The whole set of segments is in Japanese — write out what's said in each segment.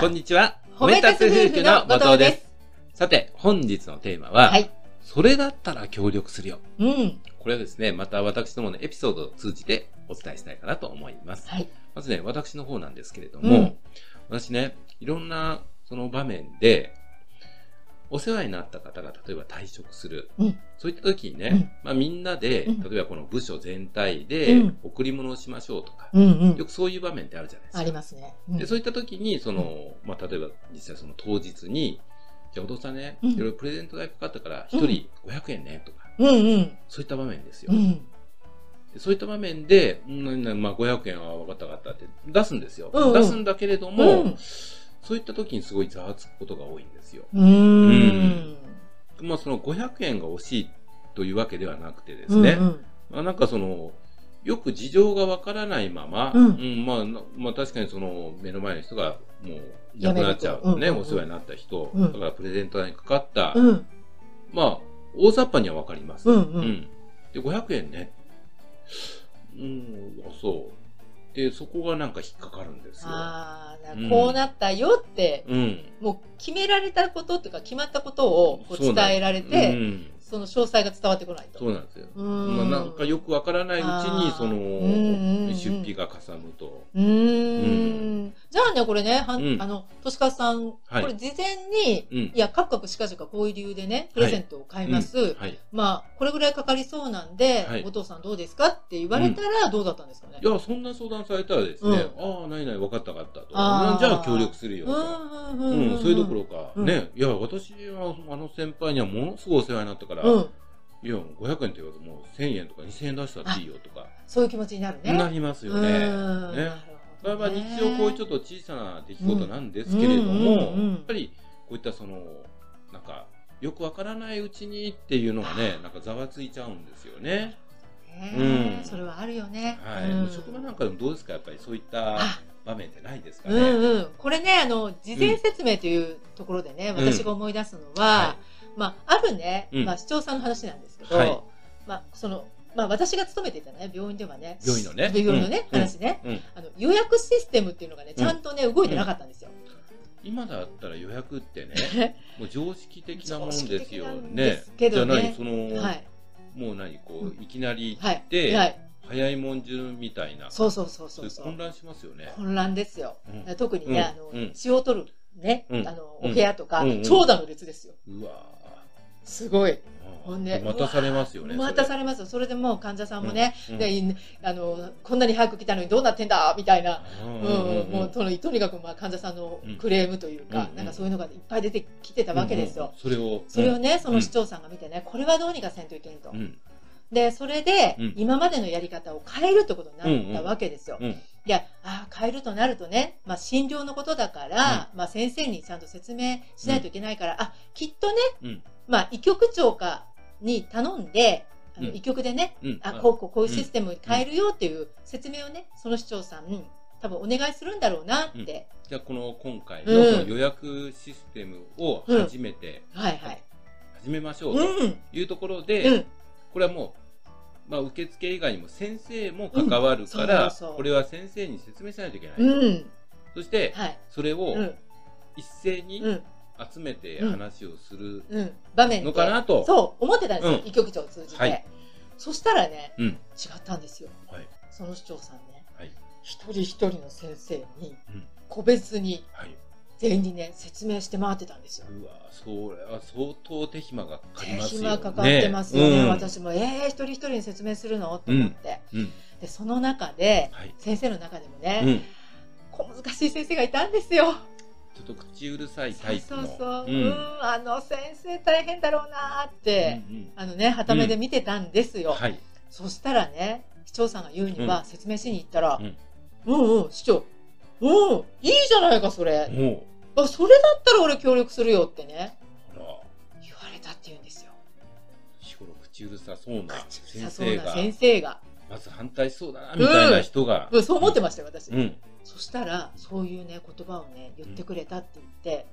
こんにちは。褒め立つ夫婦の後藤です。さて、本日のテーマは、はい。それだったら協力するよ。うん。これはですね、また私どものエピソードを通じてお伝えしたいかなと思います。はい。まずね、私の方なんですけれども、うん私ね、いろんなその場面で、お世話になった方が例えば退職する。うんそういった時にね、うんまあみんなで、うん例えばこの部署全体でうん贈り物をしましょうとか、うんうんよ。くそういう場面ってあるじゃないですか。ありますね。うんで、そういった時に、その、まあ、例えば実際その当日に、じゃあお父さんね、うんいろいろプレゼント代かかったから、一人500円ね、とか、うんうん。そういった場面ですよ。そういった場面で、うん、なまあ、500円は分かった分かったって出すんですよ。出すんだけれども、うんそういった時にすごいざわつくことが多いんですよ。うーん。まあ、その500円が惜しいというわけではなくてですね、うんうんまあ、なんかその、よく事情がわからないまま、うんまあな、まあ確かにその目の前の人がもういなくなっちゃうね、うんうんうんお世話になった人、うんだからプレゼント代にかかった、うん。まあ、大雑把にはわかります。うんうんで、500円ね。うん、あそう。で、そこがなんか引っかかるんですよ。ああ、うんこうなったよって、うん。もう決められたことっていうか、決まったことをこう伝えられうて、ん、その詳細が伝わってこないと。そうなんですよ。うーんまあ、なんかよくわからないうちにその、出費がかさむと。うーん。じゃあね、これね、はんうんあの、としかさん、はいこれ事前に、うんい。や、かっかくしかじかこういう理由でね、プレゼントを買います。はい。まあ、これぐらいかかりそうなんで、はいお父さんどうですかって言われたらどうだったんですかね。いや、そんな相談されたらですね、うんああ、ないない、分かった分かったと。じゃあ協力するよと。うんうんうん、それどころか、うんね、いや、私はあの先輩にはものすごいお世話になったから、うん。いや、500円って言わずもう1000円とか2000円出したっていいよとか、そういう気持ちになるね。なりますよね。うんねなるまあまあほどね日常こういうちょっと小さな出来事なんですけれども、うんうんうんうんやっぱりこういったその、なんか、よくわからないうちにっていうのがね、なんかざわついちゃうんですよね。ねうんそれはあるよね。はい。うん職場なんかでもどうですか？やっぱりそういったあ場面ってないですかうね。んうん。これね、あの、事前説明というところでね、ん私が思い出すのは、はまあ、あるね、うんまあ、市長さんの話なんですけど、はいまあ、その、まあ、私が勤めていたね、病院ではね、病院のね。病院のね、うん。話ね、うん。あの、予約システムっていうのがね、ちゃんとね、動いてなかったんですよ。今だったら予約ってね、もう常識的なもんですよね。ね。じゃない、その、はい。もう何、こうう、いきなりはい。行って、はい。早いもん順みたいな、そうそうそうそそう。混乱しますよね。混乱ですよ。うん。特にね、うん。あの、うん。血を取る、ね、うん。あの、うん。お部屋とか、長蛇の列ですよ。うわすごい。ぁほんで、待たされますよね。待たされれますよ。それでもう患者さんもね、うんでいあの、こんなに早く来たのにどうなってんだみたいな。とにとにかくまあ患者さんのクレームというか、うんなんかそういうのがいっぱい出てきてたわけですよ。それを。それをね、その市人長さんが見てね、これはどうにかせんといけんと。うん。で、それでうん、今までのやり方を変えるってことになったわけですよ。うん。いや、ああ、変えるとなるとね、まあ、診療のことだから、まあ、先生にちゃんと説明しないといけないから、あ、きっとね、うん。まあ、医局長かに頼んで、あのうん医局でね、うん。あ、こうこうこういうシステムに変えるよっていう説明をね、その市長さん、多分お願いするんだろうなって。じゃあ、この今回うんの予約システムを初めて、はいはい。始めましょうとうん。いうところうで、ん。これはもう、まあ、受付以外にも先生も関わるかうんら、これは先生に説明しないといけない。うん。そして、はい。それをうん。一斉にうん。集めて話をするうん。場面で。のかなと。そう、思ってたんですよ。うん医局長を通じて。はいそしたらね、うん。違ったんですよ。はい。その市長さんね、はい。一人一人の先生にうん、個別にはい。全員にね、説明して回ってたんですよ。うわそれは相当手間がかかり手ますよね。暇かかってますよね。うん私も、えー、一人一人に説明するの？と思って。うん。で、その中で、はい。先生の中でもうね、ん。小難しい先生がいたんですよ。ちょっと口うるさいタイプそうの。そうそう。ううんん、あの先生大変だろうなーって、うんうんあのね、はためで見てたんですよ。はい。そしたらね、市長さんが言うには、うん説明しに行ったら、うんうんうん、市長、うん、いいじゃないか、それ。もあ、それだったら俺協力するよってね、言われたって言うんですよ。日頃口うるさそうな口先生が、先生が。まず反対しそうだな、みたいな人が。うん、そう思ってましたよ、私。うん。そしたら、そういうね、言葉をね、言ってくれたって言って、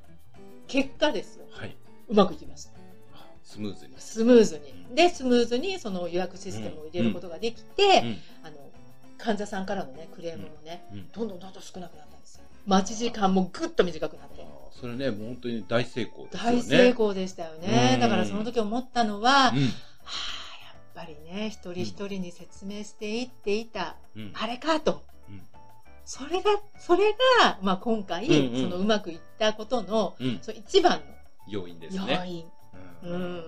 結果ですよ。はい。うまくいきました。あスムーズに。スムーズに。で、スムーズにその予約システムを入れることができて、うん。あの、患者さんからのね、クレームもね、うん。どんどんどんどん少なくなったんですよ。待ち時間もぐっと短くなって。それね、もう本当に大成功ですよね。大成功でしたようん。ねだからその時思ったのは、はあ、うん。やっぱりね、一人一人に説明していっていた、うん。あれかと。うんそれが、それが、まあ今回、うんうんそのうまくいったことの、うん。その一番要因ですのね。要因。ううんん。わ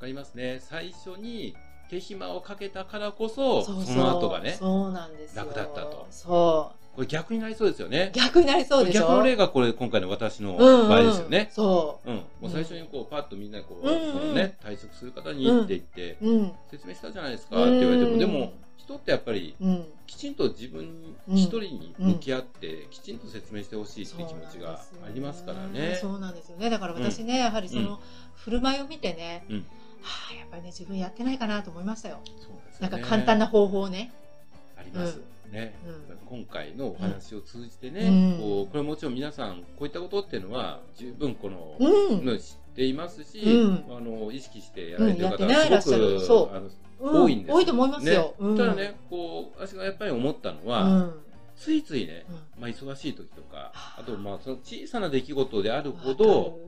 かりますね。最初に手暇をかけたからこそ、そそうの後がね、そうなんですよ。楽だったとそう。これ逆になりそうですよね。逆になりそうでしょ？逆の例がこれ今回の私のうんうん場合ですよね。そうん。もう最初にこう、パッとみんなこう、うんうんそのね、退職する方にって言って、う。うん。説明したじゃないですかって言われても、うんでも、人ってやっぱり、うん。きちんと自分一人に向き合って、きちんと説明してほしいっていう気持ちがありますからね。そうなんですよね。だから私ね、やはりその、振る舞いを見てね、うんはあ、やっぱりね、自分やってないかなと思いましたよ。そうですなんか簡単な方法をね。あります。ね、うん今回のお話を通じてね、うん。こうこれもちろん皆さんこういったことっていうのは十分この、うん。の知っていますし、うん。あの意識してやられてる方はすごく、あのうん多いんですよ。多いと思いますよ。うん。ただね、こう私がやっぱり思ったのは、うん。ついついね、うん。まあ、忙しい時とかあ。とまあその小さな出来事であるほわど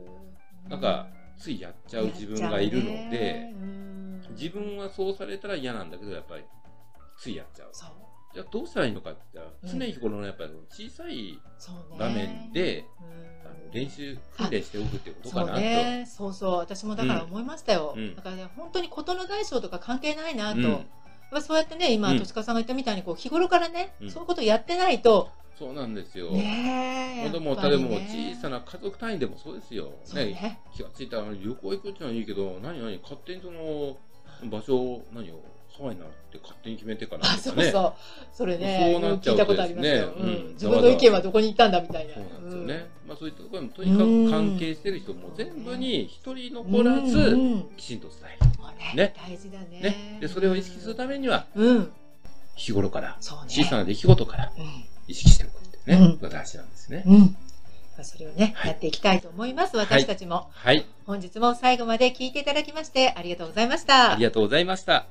なんかついやっちゃう自分がいるので、自分はそうされたら嫌なんだけどやっぱりついやっちゃう。じゃあどうしたらいいのかって言ったうん。ら常日頃のやっぱり小さいそうね。場面で、うん。あの練習訓練しておくってことかなと、ね、そうそう、私もだから思いましたよ。うん。だからね、本当に事の大小とか関係ないなと。そうやってね、今、うん。としかさんが言ったみたいに、こう、日頃からね、うん。そういうことやってないと、そうなんですよ、ねえ。子供やっぱり例えば小さな家族単位でもそうですよ、ね。気がついたら旅行行くってのはいいけど何何勝手にその場所を何を？そうやなって勝手に決めてからねそうそう。それね、そうなっちゃうと聞いたことありますよ。ですねうんうん自分の意見はどこに行ったんだみたいな。そうなんですよね、まあそういったところにとうんにかく関係してる人も全部に一人残らず、うんうんきちんと伝える、もうねね大事だね。ね、でそれを意識するためにはうん。日頃から。小さな出来事からうん。意識しておくってね、うんが大事なんですね、それをね、はいやっていきたいと思います。私たちも。はい本日も最後まで聞いていただきましてありがとうございました。ありがとうございました。